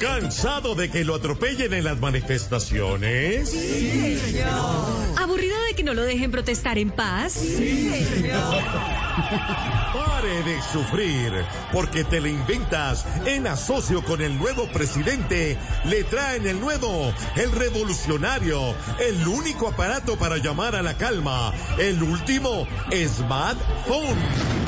¿Cansado de que lo atropellen en las manifestaciones? Sí, ¿Aburrido de que no lo dejen protestar en paz? Sí, Pare de sufrir, porque te le inventas en asocio con el nuevo presidente. Le traen el nuevo, el revolucionario, el único aparato para llamar a la calma, el último smartphone.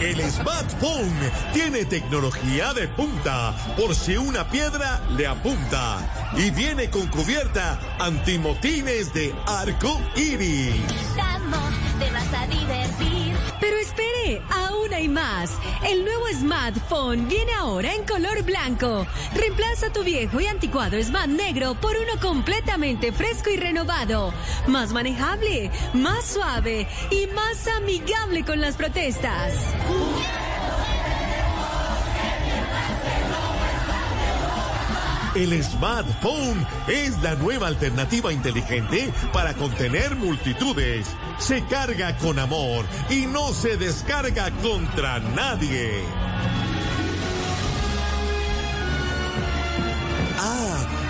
El smartphone tiene tecnología de punta por si una piedra le apunta y viene con cubierta antimotines de arco iris. Pero espere, aún hay más. El nuevo smartphone viene ahora en color blanco. Reemplaza tu viejo y anticuado Smart negro por uno completamente fresco y renovado. Más manejable, más suave y más amigable con las protestas. El smartphone es la nueva alternativa inteligente para contener multitudes. Se carga con amor y no se descarga contra nadie.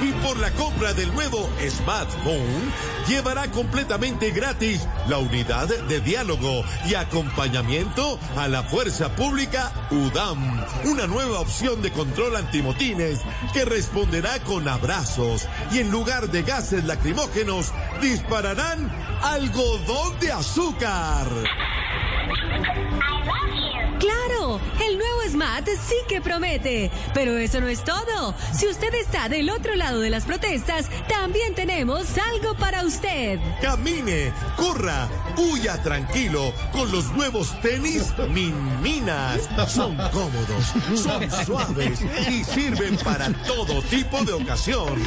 Y por la compra del nuevo smartphone, llevará completamente gratis la unidad de diálogo y acompañamiento a la Fuerza Pública UDAM, una nueva opción de control antimotines que responderá con abrazos y en lugar de gases lacrimógenos dispararán algodón de azúcar. ¡Claro! El nuevo Smart sí que promete. Pero eso no es todo. Si usted está del otro lado de las protestas, también tenemos algo para usted. Camine, corra, huya tranquilo con los nuevos tenis Minminas. Son cómodos, son suaves y sirven para todo tipo de ocasión.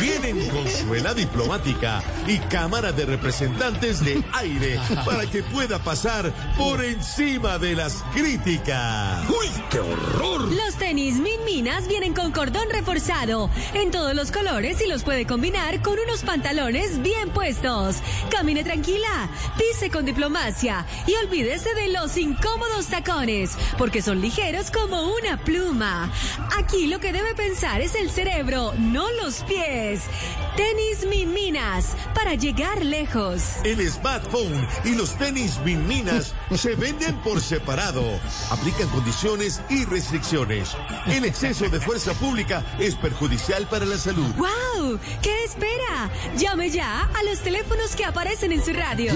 Vienen con suela diplomática y cámara de representantes de aire para que pueda pasar por encima de las críticas. ¡Uy, qué horror! Los tenis Min Minas vienen con cordón reforzado en todos los colores y los puede combinar con unos pantalones bien puestos. Camine tranquila, pise con diplomacia y olvídese de los incómodos tacones, porque son ligeros como una pluma. Aquí lo que debe pensar es el cerebro, no los pies. Tenis Min Minas, para llegar lejos. El smartphone y los tenis Min Minas se venden por separado Aplican condiciones y restricciones. El exceso de fuerza pública es perjudicial para la salud. ¡Wow! ¿Qué espera? Llame ya a los teléfonos que aparecen en su radio.